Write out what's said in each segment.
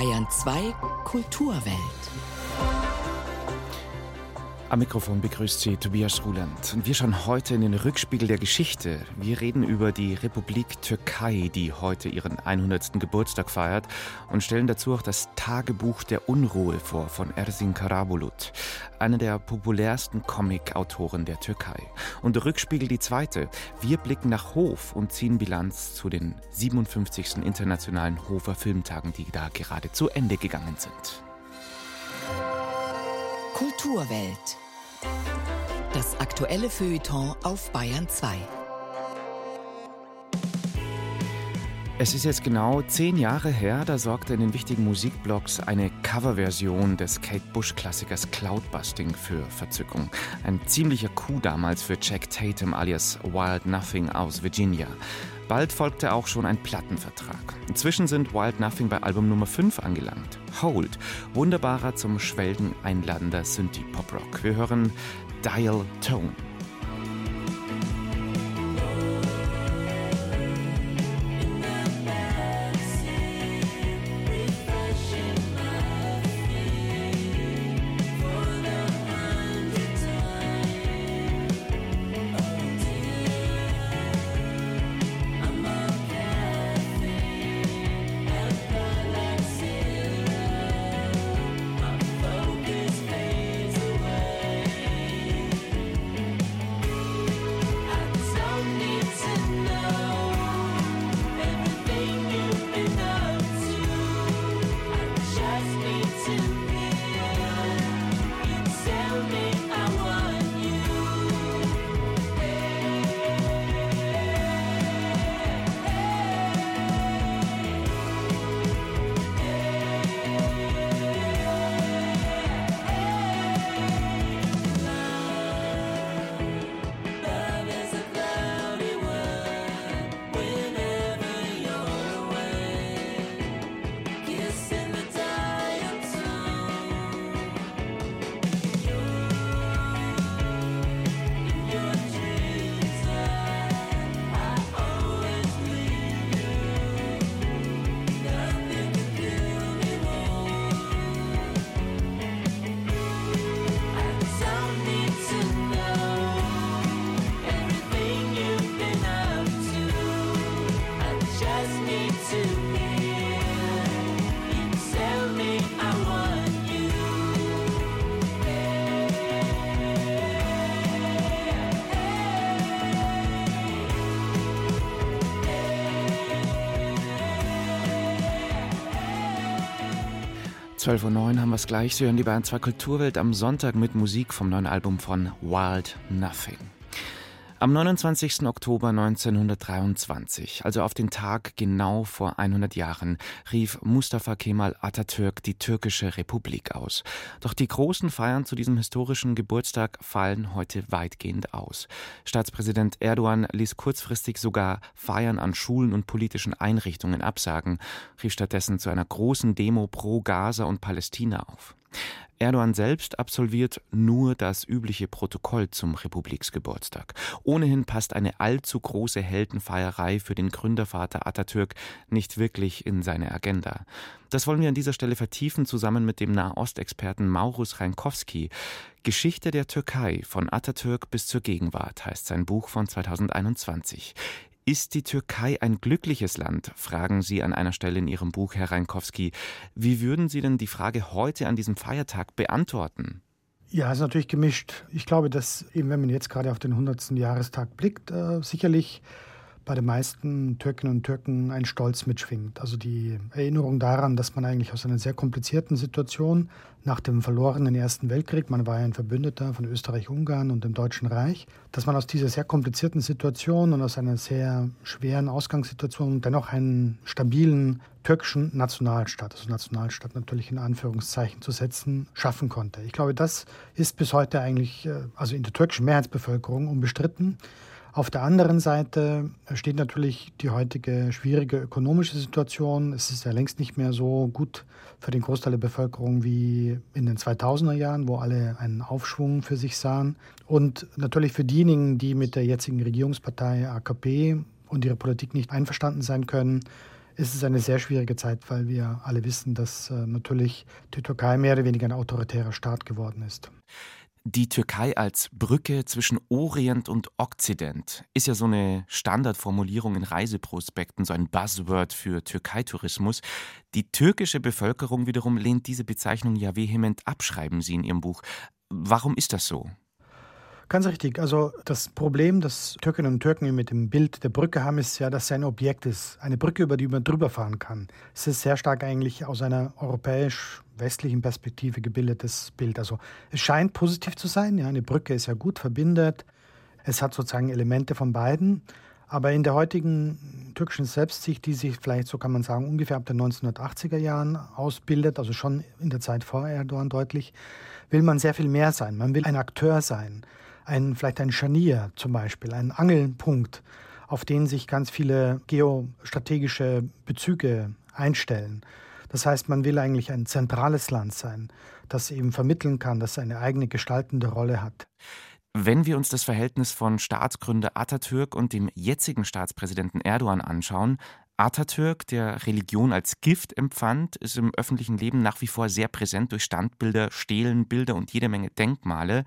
Bayern 2 Kulturwelt. Am Mikrofon begrüßt Sie Tobias Ruland. Und wir schauen heute in den Rückspiegel der Geschichte. Wir reden über die Republik Türkei, die heute ihren 100. Geburtstag feiert und stellen dazu auch das Tagebuch der Unruhe vor von Ersin Karabulut, einer der populärsten Comic-Autoren der Türkei. Und Rückspiegel die zweite. Wir blicken nach Hof und ziehen Bilanz zu den 57. internationalen Hofer Filmtagen, die da gerade zu Ende gegangen sind. Kulturwelt. Das aktuelle Feuilleton auf Bayern 2. Es ist jetzt genau zehn Jahre her, da sorgte in den wichtigen Musikblogs eine Coverversion des Kate Bush-Klassikers Cloudbusting für Verzückung. Ein ziemlicher Coup damals für Jack Tatum alias Wild Nothing aus Virginia. Bald folgte auch schon ein Plattenvertrag. Inzwischen sind Wild Nothing bei Album Nummer 5 angelangt. Hold, wunderbarer zum Schwelgen einladender Synthie-Pop-Rock. Wir hören Dial Tone. Zwölf Uhr neun haben wir es gleich. Sie hören die Bayern 2 Kulturwelt am Sonntag mit Musik vom neuen Album von Wild Nothing. Am 29. Oktober 1923, also auf den Tag genau vor 100 Jahren, rief Mustafa Kemal Atatürk die türkische Republik aus. Doch die großen Feiern zu diesem historischen Geburtstag fallen heute weitgehend aus. Staatspräsident Erdogan ließ kurzfristig sogar Feiern an Schulen und politischen Einrichtungen absagen, rief stattdessen zu einer großen Demo pro Gaza und Palästina auf. Erdogan selbst absolviert nur das übliche Protokoll zum Republiksgeburtstag. Ohnehin passt eine allzu große Heldenfeierei für den Gründervater Atatürk nicht wirklich in seine Agenda. Das wollen wir an dieser Stelle vertiefen, zusammen mit dem Nahostexperten Maurus Reinkowski. Geschichte der Türkei von Atatürk bis zur Gegenwart heißt sein Buch von 2021. Ist die Türkei ein glückliches Land? fragen Sie an einer Stelle in Ihrem Buch, Herr Reinkowski. Wie würden Sie denn die Frage heute an diesem Feiertag beantworten? Ja, ist natürlich gemischt. Ich glaube, dass eben, wenn man jetzt gerade auf den 100. Jahrestag blickt, äh, sicherlich bei den meisten Türkinnen und Türken ein Stolz mitschwingt. Also die Erinnerung daran, dass man eigentlich aus einer sehr komplizierten Situation nach dem verlorenen Ersten Weltkrieg, man war ja ein Verbündeter von Österreich-Ungarn und dem Deutschen Reich, dass man aus dieser sehr komplizierten Situation und aus einer sehr schweren Ausgangssituation dennoch einen stabilen türkischen Nationalstaat, also Nationalstaat natürlich in Anführungszeichen zu setzen, schaffen konnte. Ich glaube, das ist bis heute eigentlich, äh, also in der türkischen Mehrheitsbevölkerung unbestritten. Auf der anderen Seite steht natürlich die heutige schwierige ökonomische Situation. Es ist ja längst nicht mehr so gut für den Großteil der Bevölkerung wie in den 2000er Jahren, wo alle einen Aufschwung für sich sahen. Und natürlich für diejenigen, die mit der jetzigen Regierungspartei AKP und ihrer Politik nicht einverstanden sein können, ist es eine sehr schwierige Zeit, weil wir alle wissen, dass äh, natürlich die Türkei mehr oder weniger ein autoritärer Staat geworden ist. Die Türkei als Brücke zwischen Orient und Okzident ist ja so eine Standardformulierung in Reiseprospekten, so ein Buzzword für Türkeitourismus. Die türkische Bevölkerung wiederum lehnt diese Bezeichnung ja vehement ab, schreiben Sie in Ihrem Buch. Warum ist das so? Ganz richtig. Also das Problem, das Türkinnen und Türken mit dem Bild der Brücke haben, ist ja, dass es ein Objekt ist. Eine Brücke, über die man drüber fahren kann. Es ist sehr stark eigentlich aus einer europäisch-westlichen Perspektive gebildetes Bild. Also es scheint positiv zu sein. Ja, eine Brücke ist ja gut verbindet. Es hat sozusagen Elemente von beiden. Aber in der heutigen türkischen Selbstsicht, die sich vielleicht, so kann man sagen, ungefähr ab den 1980er Jahren ausbildet, also schon in der Zeit vor Erdogan deutlich, will man sehr viel mehr sein. Man will ein Akteur sein ein, vielleicht ein Scharnier zum Beispiel, ein Angelpunkt, auf den sich ganz viele geostrategische Bezüge einstellen. Das heißt, man will eigentlich ein zentrales Land sein, das eben vermitteln kann, das eine eigene gestaltende Rolle hat. Wenn wir uns das Verhältnis von Staatsgründer Atatürk und dem jetzigen Staatspräsidenten Erdogan anschauen, Atatürk, der Religion als Gift empfand, ist im öffentlichen Leben nach wie vor sehr präsent durch Standbilder, Stelen, Bilder und jede Menge Denkmale.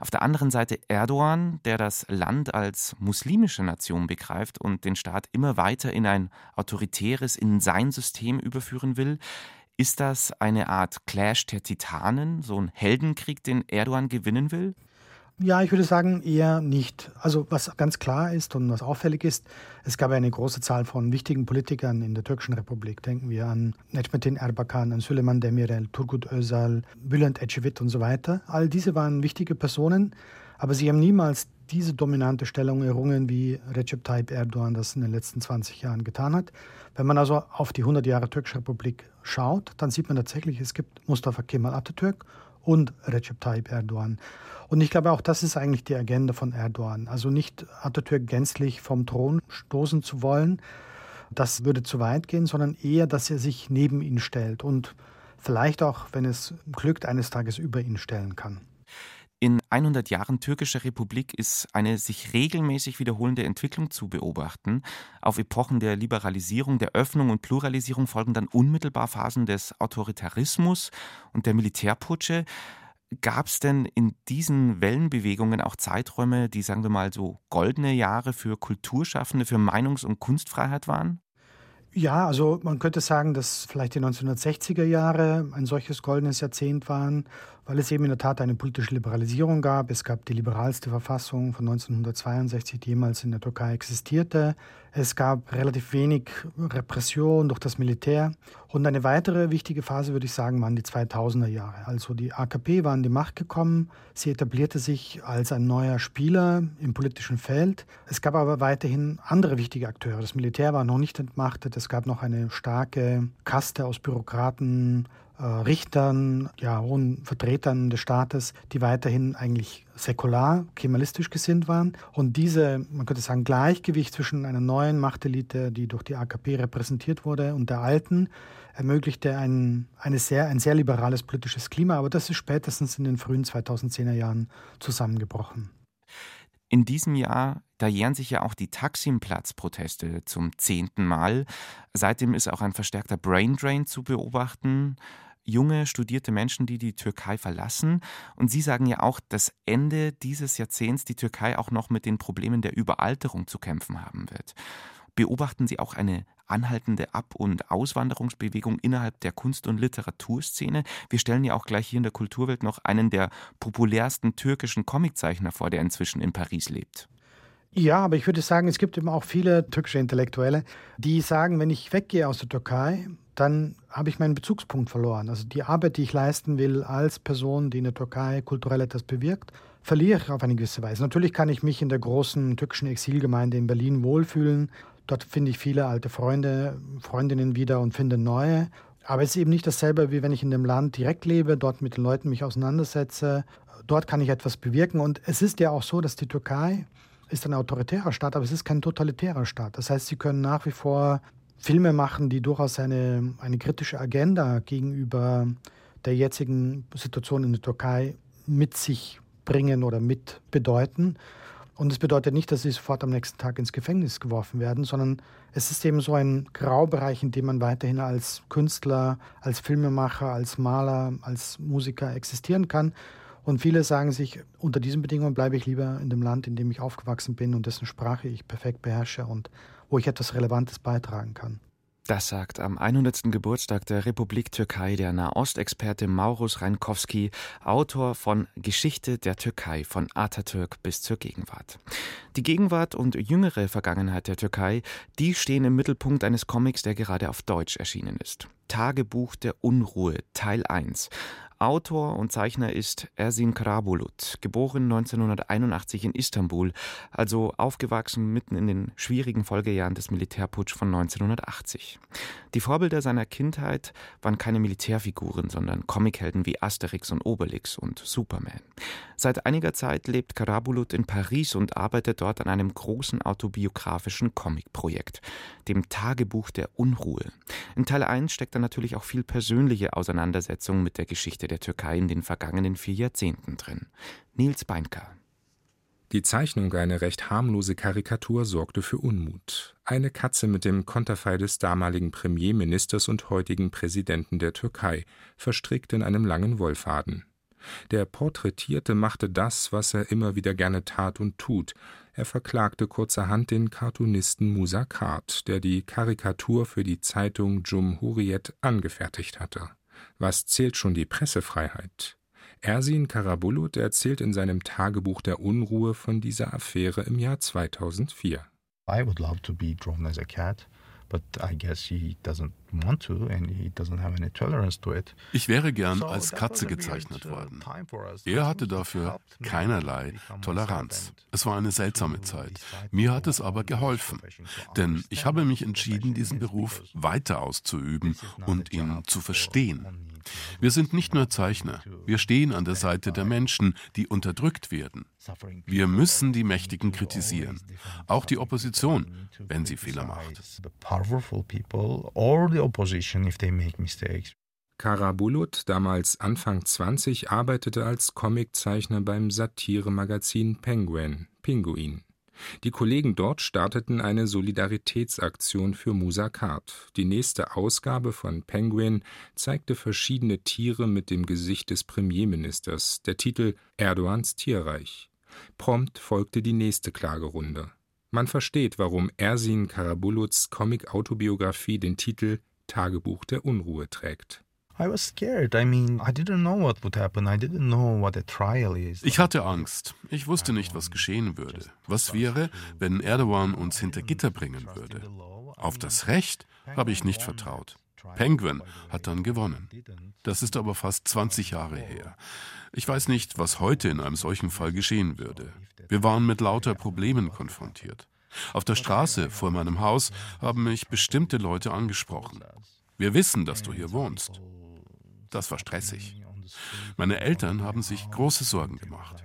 Auf der anderen Seite Erdogan, der das Land als muslimische Nation begreift und den Staat immer weiter in ein autoritäres, in sein System überführen will. Ist das eine Art Clash der Titanen, so ein Heldenkrieg, den Erdogan gewinnen will? Ja, ich würde sagen eher nicht. Also was ganz klar ist und was auffällig ist, es gab eine große Zahl von wichtigen Politikern in der türkischen Republik. Denken wir an Necmettin Erbakan, an Süleyman Demirel, Turgut Özal, Bülent Ecevit und so weiter. All diese waren wichtige Personen, aber sie haben niemals diese dominante Stellung errungen, wie Recep Tayyip Erdogan das in den letzten 20 Jahren getan hat. Wenn man also auf die 100 Jahre türkische Republik schaut, dann sieht man tatsächlich, es gibt Mustafa Kemal Atatürk und Recep Tayyip Erdogan. Und ich glaube, auch das ist eigentlich die Agenda von Erdogan. Also nicht Atatürk gänzlich vom Thron stoßen zu wollen, das würde zu weit gehen, sondern eher, dass er sich neben ihn stellt und vielleicht auch, wenn es glückt, eines Tages über ihn stellen kann. In 100 Jahren türkischer Republik ist eine sich regelmäßig wiederholende Entwicklung zu beobachten. Auf Epochen der Liberalisierung, der Öffnung und Pluralisierung folgen dann unmittelbar Phasen des Autoritarismus und der Militärputsche. Gab es denn in diesen Wellenbewegungen auch Zeiträume, die, sagen wir mal, so goldene Jahre für Kulturschaffende, für Meinungs- und Kunstfreiheit waren? Ja, also man könnte sagen, dass vielleicht die 1960er Jahre ein solches goldenes Jahrzehnt waren, weil es eben in der Tat eine politische Liberalisierung gab. Es gab die liberalste Verfassung von 1962, die jemals in der Türkei existierte. Es gab relativ wenig Repression durch das Militär. Und eine weitere wichtige Phase, würde ich sagen, waren die 2000er Jahre. Also die AKP war an die Macht gekommen. Sie etablierte sich als ein neuer Spieler im politischen Feld. Es gab aber weiterhin andere wichtige Akteure. Das Militär war noch nicht entmachtet. Es gab noch eine starke Kaste aus Bürokraten, äh, Richtern, ja, hohen Vertretern des Staates, die weiterhin eigentlich säkular, kemalistisch gesinnt waren. Und diese, man könnte sagen, Gleichgewicht zwischen einer neuen Machtelite, die durch die AKP repräsentiert wurde, und der alten, ermöglichte ein, eine sehr, ein sehr liberales politisches Klima. Aber das ist spätestens in den frühen 2010er Jahren zusammengebrochen. In diesem Jahr, da jähren sich ja auch die Taksim-Platz-Proteste zum zehnten Mal. Seitdem ist auch ein verstärkter Braindrain zu beobachten junge, studierte Menschen, die die Türkei verlassen. Und Sie sagen ja auch, dass Ende dieses Jahrzehnts die Türkei auch noch mit den Problemen der Überalterung zu kämpfen haben wird. Beobachten Sie auch eine anhaltende Ab- und Auswanderungsbewegung innerhalb der Kunst- und Literaturszene? Wir stellen ja auch gleich hier in der Kulturwelt noch einen der populärsten türkischen Comiczeichner vor, der inzwischen in Paris lebt. Ja, aber ich würde sagen, es gibt eben auch viele türkische Intellektuelle, die sagen, wenn ich weggehe aus der Türkei, dann habe ich meinen Bezugspunkt verloren. Also die Arbeit, die ich leisten will als Person, die in der Türkei kulturell etwas bewirkt, verliere ich auf eine gewisse Weise. Natürlich kann ich mich in der großen türkischen Exilgemeinde in Berlin wohlfühlen. Dort finde ich viele alte Freunde, Freundinnen wieder und finde neue. Aber es ist eben nicht dasselbe, wie wenn ich in dem Land direkt lebe, dort mit den Leuten mich auseinandersetze. Dort kann ich etwas bewirken. Und es ist ja auch so, dass die Türkei ist ein autoritärer Staat, aber es ist kein totalitärer Staat. Das heißt, sie können nach wie vor Filme machen, die durchaus eine, eine kritische Agenda gegenüber der jetzigen Situation in der Türkei mit sich bringen oder mit bedeuten. Und das bedeutet nicht, dass sie sofort am nächsten Tag ins Gefängnis geworfen werden, sondern es ist eben so ein Graubereich, in dem man weiterhin als Künstler, als Filmemacher, als Maler, als Musiker existieren kann. Und viele sagen sich, unter diesen Bedingungen bleibe ich lieber in dem Land, in dem ich aufgewachsen bin und dessen Sprache ich perfekt beherrsche und wo ich etwas Relevantes beitragen kann. Das sagt am 100. Geburtstag der Republik Türkei der Nahostexperte Maurus Reinkowski, Autor von Geschichte der Türkei von Atatürk bis zur Gegenwart. Die Gegenwart und jüngere Vergangenheit der Türkei, die stehen im Mittelpunkt eines Comics, der gerade auf Deutsch erschienen ist. Tagebuch der Unruhe, Teil 1. Autor und Zeichner ist Ersin Karabulut, geboren 1981 in Istanbul, also aufgewachsen mitten in den schwierigen Folgejahren des Militärputsch von 1980. Die Vorbilder seiner Kindheit waren keine Militärfiguren, sondern Comichelden wie Asterix und Obelix und Superman. Seit einiger Zeit lebt Karabulut in Paris und arbeitet dort an einem großen autobiografischen Comicprojekt, dem Tagebuch der Unruhe. In Teil 1 steckt da natürlich auch viel persönliche Auseinandersetzung mit der Geschichte der Türkei in den vergangenen vier Jahrzehnten drin. Nils Beinker. Die Zeichnung, eine recht harmlose Karikatur, sorgte für Unmut. Eine Katze mit dem Konterfei des damaligen Premierministers und heutigen Präsidenten der Türkei, verstrickt in einem langen Wollfaden. Der Porträtierte machte das, was er immer wieder gerne tat und tut. Er verklagte kurzerhand den Cartoonisten Musa Kart, der die Karikatur für die Zeitung Jumhuriyet angefertigt hatte. Was zählt schon die Pressefreiheit? Ersin Karabulut erzählt in seinem Tagebuch der Unruhe von dieser Affäre im Jahr 2004. I would love to be drawn as a cat. Ich wäre gern als Katze gezeichnet worden. Er hatte dafür keinerlei Toleranz. Es war eine seltsame Zeit. Mir hat es aber geholfen, denn ich habe mich entschieden, diesen Beruf weiter auszuüben und ihn zu verstehen. Wir sind nicht nur Zeichner, wir stehen an der Seite der Menschen, die unterdrückt werden. Wir müssen die Mächtigen kritisieren, auch die Opposition, wenn sie Fehler macht. Karabulut, damals Anfang 20, arbeitete als Comiczeichner beim Satiremagazin Penguin, Pinguin. Die Kollegen dort starteten eine Solidaritätsaktion für Musakart. Die nächste Ausgabe von Penguin zeigte verschiedene Tiere mit dem Gesicht des Premierministers, der Titel Erdogans Tierreich. Prompt folgte die nächste Klagerunde. Man versteht, warum Ersin Karabuluts Comic-Autobiografie den Titel Tagebuch der Unruhe trägt. Ich hatte Angst. Ich wusste nicht, was geschehen würde. Was wäre, wenn Erdogan uns hinter Gitter bringen würde? Auf das Recht habe ich nicht vertraut. Penguin hat dann gewonnen. Das ist aber fast 20 Jahre her. Ich weiß nicht, was heute in einem solchen Fall geschehen würde. Wir waren mit lauter Problemen konfrontiert. Auf der Straße vor meinem Haus haben mich bestimmte Leute angesprochen. Wir wissen, dass du hier wohnst. Das war stressig. Meine Eltern haben sich große Sorgen gemacht.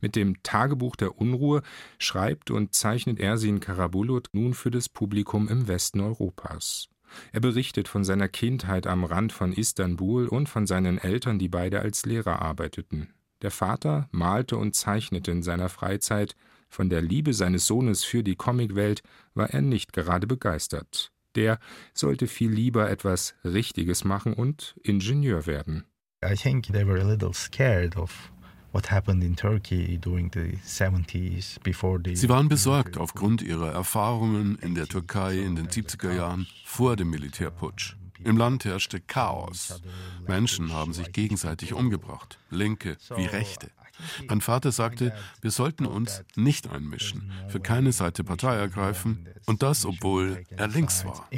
Mit dem Tagebuch der Unruhe schreibt und zeichnet Ersin Karabulut nun für das Publikum im Westen Europas. Er berichtet von seiner Kindheit am Rand von Istanbul und von seinen Eltern, die beide als Lehrer arbeiteten. Der Vater malte und zeichnete in seiner Freizeit, von der Liebe seines Sohnes für die Comicwelt war er nicht gerade begeistert. Der sollte viel lieber etwas Richtiges machen und Ingenieur werden. I think they were a little scared of Sie waren besorgt aufgrund ihrer Erfahrungen in der Türkei in den 70er Jahren vor dem Militärputsch. Im Land herrschte Chaos. Menschen haben sich gegenseitig umgebracht, Linke wie Rechte. Mein Vater sagte, wir sollten uns nicht einmischen, für keine Seite Partei ergreifen und das, obwohl er links war.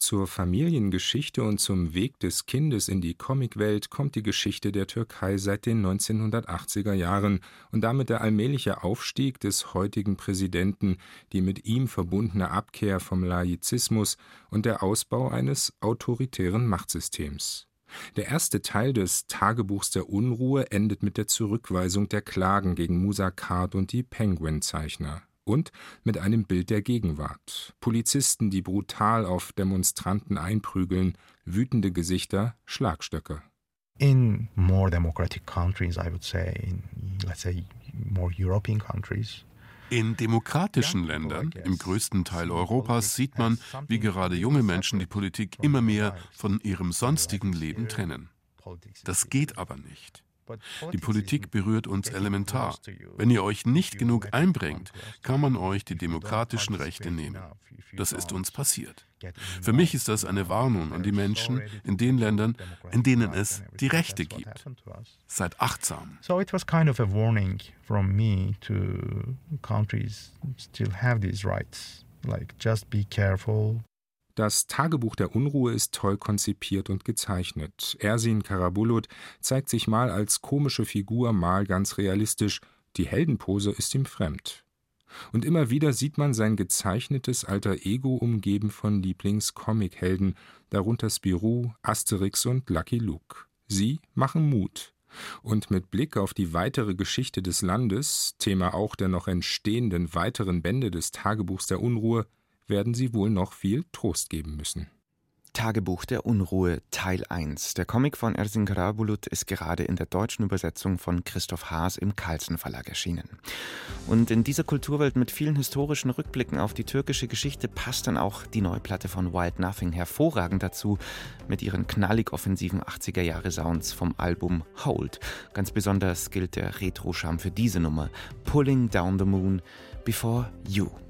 Zur Familiengeschichte und zum Weg des Kindes in die Comicwelt kommt die Geschichte der Türkei seit den 1980er Jahren und damit der allmähliche Aufstieg des heutigen Präsidenten, die mit ihm verbundene Abkehr vom Laizismus und der Ausbau eines autoritären Machtsystems. Der erste Teil des Tagebuchs der Unruhe endet mit der Zurückweisung der Klagen gegen Musa Kart und die Penguin-Zeichner. und mit einem Bild der Gegenwart. Polizisten, die brutal auf Demonstranten einprügeln, wütende Gesichter, Schlagstöcke. In more democratic countries, I would say, in, let's say, more European countries, in demokratischen Ländern, im größten Teil Europas, sieht man, wie gerade junge Menschen die Politik immer mehr von ihrem sonstigen Leben trennen. Das geht aber nicht. Die Politik berührt uns elementar. Wenn ihr euch nicht genug einbringt, kann man euch die demokratischen Rechte nehmen. Das ist uns passiert. Für mich ist das eine Warnung an die Menschen in den Ländern, in denen es die Rechte gibt. Seid achtsam. So it was kind of a warning from me to countries still have these rights. Like just be careful. Das Tagebuch der Unruhe ist toll konzipiert und gezeichnet. Ersin Karabulut zeigt sich mal als komische Figur, mal ganz realistisch. Die Heldenpose ist ihm fremd. Und immer wieder sieht man sein gezeichnetes alter Ego umgeben von Lieblings-Comic-Helden, darunter Spirou, Asterix und Lucky Luke. Sie machen Mut. Und mit Blick auf die weitere Geschichte des Landes, Thema auch der noch entstehenden weiteren Bände des Tagebuchs der Unruhe, werden sie wohl noch viel Trost geben müssen. Tagebuch der Unruhe Teil 1. Der Comic von Ersin Karabulut ist gerade in der deutschen Übersetzung von Christoph Haas im Carlsen Verlag erschienen. Und in dieser Kulturwelt mit vielen historischen Rückblicken auf die türkische Geschichte passt dann auch die neue Platte von Wild Nothing hervorragend dazu mit ihren knallig offensiven 80er Jahre Sounds vom Album Hold. Ganz besonders gilt der Retro-Charme für diese Nummer Pulling Down the Moon Before You.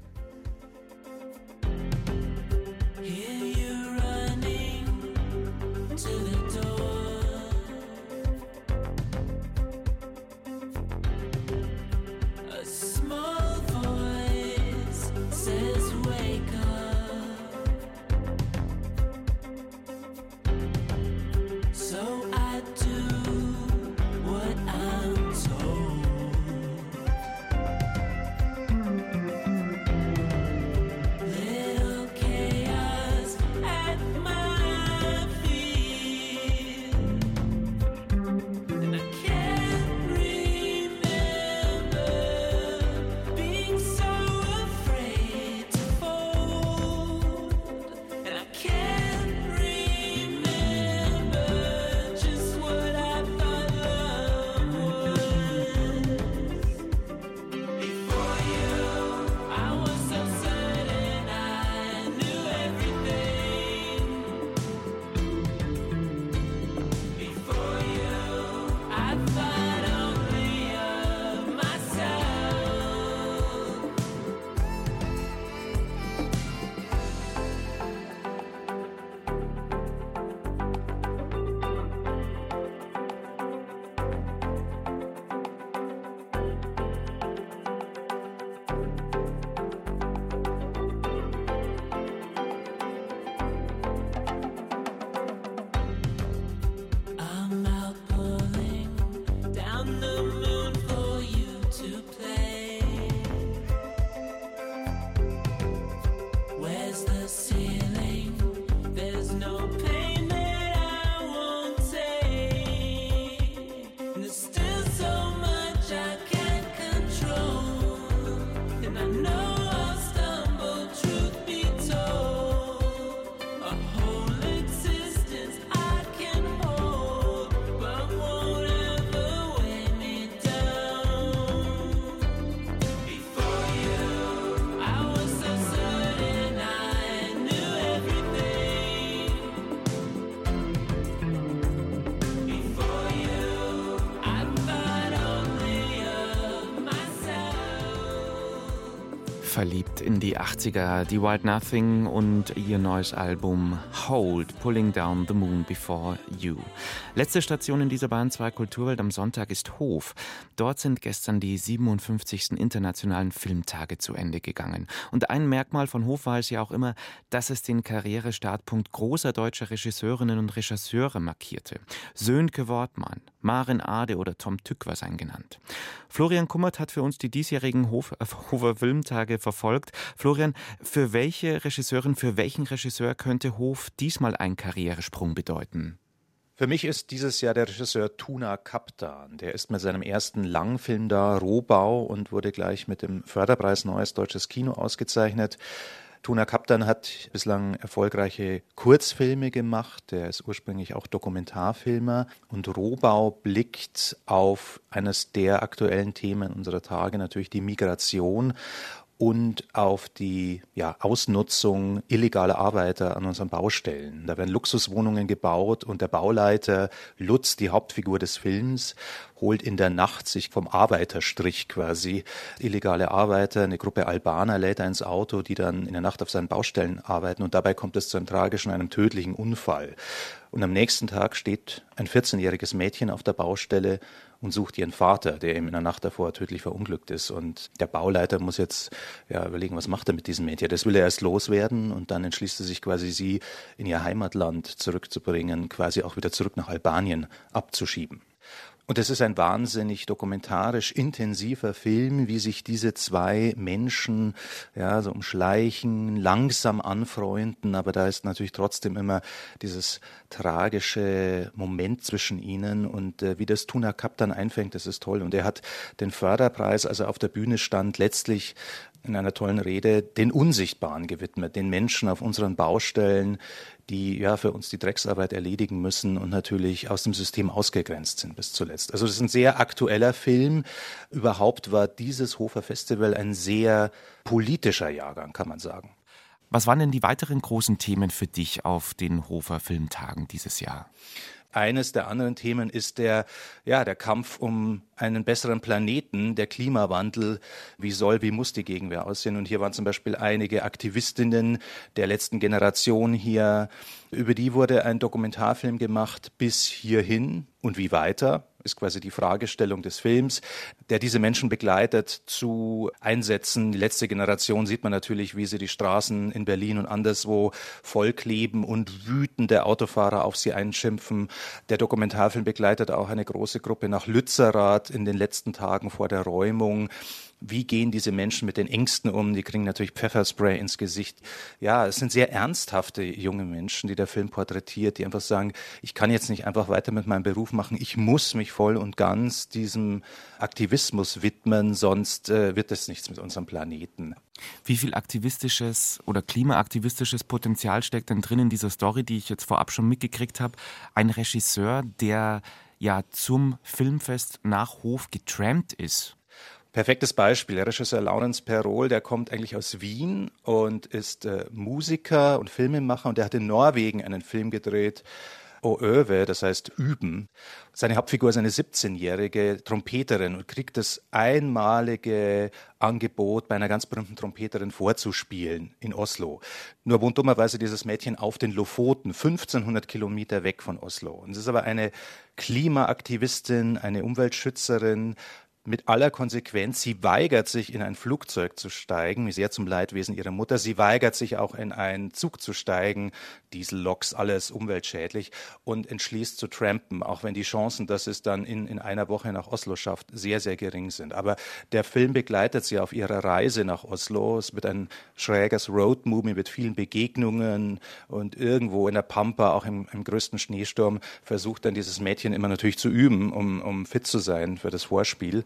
In die 80er, die Wild Nothing und ihr neues Album Hold, Pulling Down the Moon Before You. Letzte Station in dieser Bahn 2 Kulturwelt am Sonntag ist Hof. Dort sind gestern die 57. internationalen Filmtage zu Ende gegangen. Und ein Merkmal von Hof war es ja auch immer, dass es den Karrierestartpunkt großer deutscher Regisseurinnen und Regisseure markierte. Sönke Wortmann, Maren Ade oder Tom Tückwer seien genannt. Florian Kummert hat für uns die diesjährigen Hof, äh, Hofer Filmtage verfolgt. Florian, für welche Regisseurin, für welchen Regisseur könnte Hof diesmal einen Karrieresprung bedeuten? Für mich ist dieses Jahr der Regisseur Tuna Kaptan. Der ist mit seinem ersten Langfilm da, Rohbau, und wurde gleich mit dem Förderpreis Neues Deutsches Kino ausgezeichnet. Tuna Kaptan hat bislang erfolgreiche Kurzfilme gemacht. Der ist ursprünglich auch Dokumentarfilmer. Und Rohbau blickt auf eines der aktuellen Themen unserer Tage, natürlich die Migration und auf die ja, Ausnutzung illegaler Arbeiter an unseren Baustellen. Da werden Luxuswohnungen gebaut und der Bauleiter Lutz, die Hauptfigur des Films, holt in der Nacht sich vom Arbeiterstrich quasi illegale Arbeiter, eine Gruppe Albaner lädt er ins Auto, die dann in der Nacht auf seinen Baustellen arbeiten und dabei kommt es zu einem tragischen, einem tödlichen Unfall. Und am nächsten Tag steht ein 14-jähriges Mädchen auf der Baustelle und sucht ihren Vater, der ihm in der Nacht davor tödlich verunglückt ist. Und der Bauleiter muss jetzt ja, überlegen, was macht er mit diesem Mädchen. Das will er erst loswerden und dann entschließt er sich quasi, sie in ihr Heimatland zurückzubringen, quasi auch wieder zurück nach Albanien abzuschieben. Und es ist ein wahnsinnig dokumentarisch intensiver Film, wie sich diese zwei Menschen ja so umschleichen, langsam anfreunden, aber da ist natürlich trotzdem immer dieses tragische Moment zwischen ihnen und äh, wie das Tuna Cup dann einfängt, das ist toll. Und er hat den Förderpreis, als er auf der Bühne stand, letztlich in einer tollen Rede den Unsichtbaren gewidmet, den Menschen auf unseren Baustellen, die ja für uns die Drecksarbeit erledigen müssen und natürlich aus dem System ausgegrenzt sind bis zuletzt. Also das ist ein sehr aktueller Film. Überhaupt war dieses Hofer Festival ein sehr politischer Jahrgang, kann man sagen. Was waren denn die weiteren großen Themen für dich auf den Hofer Filmtagen dieses Jahr? Eines der anderen Themen ist der, ja, der Kampf um einen besseren Planeten, der Klimawandel. Wie soll, wie muss die Gegenwehr aussehen? Und hier waren zum Beispiel einige Aktivistinnen der letzten Generation hier. Über die wurde ein Dokumentarfilm gemacht bis hierhin und wie weiter ist quasi die Fragestellung des Films, der diese Menschen begleitet zu Einsätzen. Die letzte Generation sieht man natürlich, wie sie die Straßen in Berlin und anderswo vollkleben und wütende Autofahrer auf sie einschimpfen. Der Dokumentarfilm begleitet auch eine große Gruppe nach Lützerath in den letzten Tagen vor der Räumung wie gehen diese Menschen mit den Ängsten um? Die kriegen natürlich Pfefferspray ins Gesicht. Ja, es sind sehr ernsthafte junge Menschen, die der Film porträtiert, die einfach sagen, ich kann jetzt nicht einfach weiter mit meinem Beruf machen, ich muss mich voll und ganz diesem Aktivismus widmen, sonst äh, wird es nichts mit unserem Planeten. Wie viel aktivistisches oder klimaaktivistisches Potenzial steckt denn drin in dieser Story, die ich jetzt vorab schon mitgekriegt habe? Ein Regisseur, der ja zum Filmfest nach Hof getrampt ist Perfektes Beispiel. Der Regisseur Laurens Perol, der kommt eigentlich aus Wien und ist äh, Musiker und Filmemacher und der hat in Norwegen einen Film gedreht, O Öwe, das heißt üben. Seine Hauptfigur ist eine 17-jährige Trompeterin und kriegt das einmalige Angebot, bei einer ganz berühmten Trompeterin vorzuspielen in Oslo. Nur wohnt dummerweise dieses Mädchen auf den Lofoten, 1500 Kilometer weg von Oslo. Und es ist aber eine Klimaaktivistin, eine Umweltschützerin, mit aller Konsequenz. Sie weigert sich, in ein Flugzeug zu steigen, sehr zum Leidwesen ihrer Mutter. Sie weigert sich auch, in einen Zug zu steigen. Dieselloks, alles umweltschädlich. Und entschließt zu trampen, auch wenn die Chancen, dass es dann in, in einer Woche nach Oslo schafft, sehr, sehr gering sind. Aber der Film begleitet sie auf ihrer Reise nach Oslo. Es wird ein schräges Roadmovie mit vielen Begegnungen und irgendwo in der Pampa, auch im, im größten Schneesturm, versucht dann dieses Mädchen immer natürlich zu üben, um, um fit zu sein für das Vorspiel.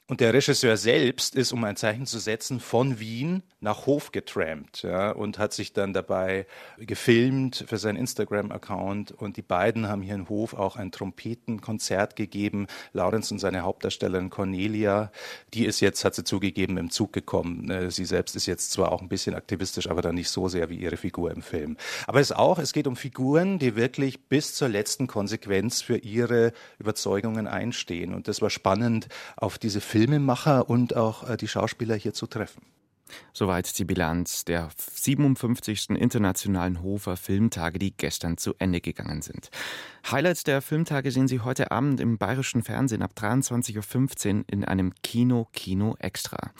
Und der Regisseur selbst ist, um ein Zeichen zu setzen, von Wien nach Hof getrampt ja, und hat sich dann dabei gefilmt für seinen Instagram-Account. Und die beiden haben hier in Hof auch ein Trompetenkonzert gegeben. Laurenz und seine Hauptdarstellerin Cornelia, die ist jetzt, hat sie zugegeben, im Zug gekommen. Äh, sie selbst ist jetzt zwar auch ein bisschen aktivistisch, aber dann nicht so sehr wie ihre Figur im Film. Aber es auch, es geht um Figuren, die wirklich bis zur letzten Konsequenz für ihre Überzeugungen einstehen. Und das war spannend, auf diese Filmemacher und auch äh, die Schauspieler hier zu treffen. Soweit die Bilanz der 57. Internationalen Hofer Filmtage, die gestern zu Ende gegangen sind. Highlights der Filmtage sehen Sie heute Abend im bayerischen Fernsehen ab 23.15 Uhr in einem Kino Kino Extra.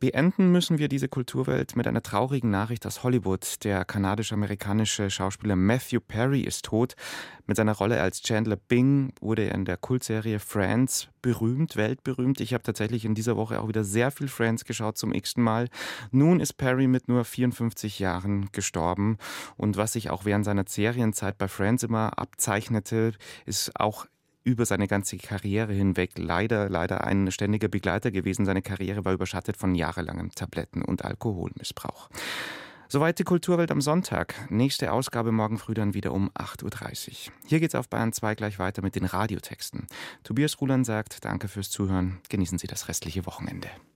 Beenden müssen wir diese Kulturwelt mit einer traurigen Nachricht aus Hollywood. Der kanadisch-amerikanische Schauspieler Matthew Perry ist tot. Mit seiner Rolle als Chandler Bing wurde er in der Kultserie Friends berühmt, weltberühmt. Ich habe tatsächlich in dieser Woche auch wieder sehr viel Friends geschaut zum x Mal. Nun ist Perry mit nur 54 Jahren gestorben. Und was sich auch während seiner Serienzeit bei Friends immer abzeichnete, ist auch über seine ganze Karriere hinweg leider, leider ein ständiger Begleiter gewesen. Seine Karriere war überschattet von jahrelangem Tabletten- und Alkoholmissbrauch. Soweit die Kulturwelt am Sonntag. Nächste Ausgabe morgen früh dann wieder um 8.30 Uhr. Hier geht's auf Bayern 2 gleich weiter mit den Radiotexten. Tobias Ruland sagt, danke fürs Zuhören. Genießen Sie das restliche Wochenende.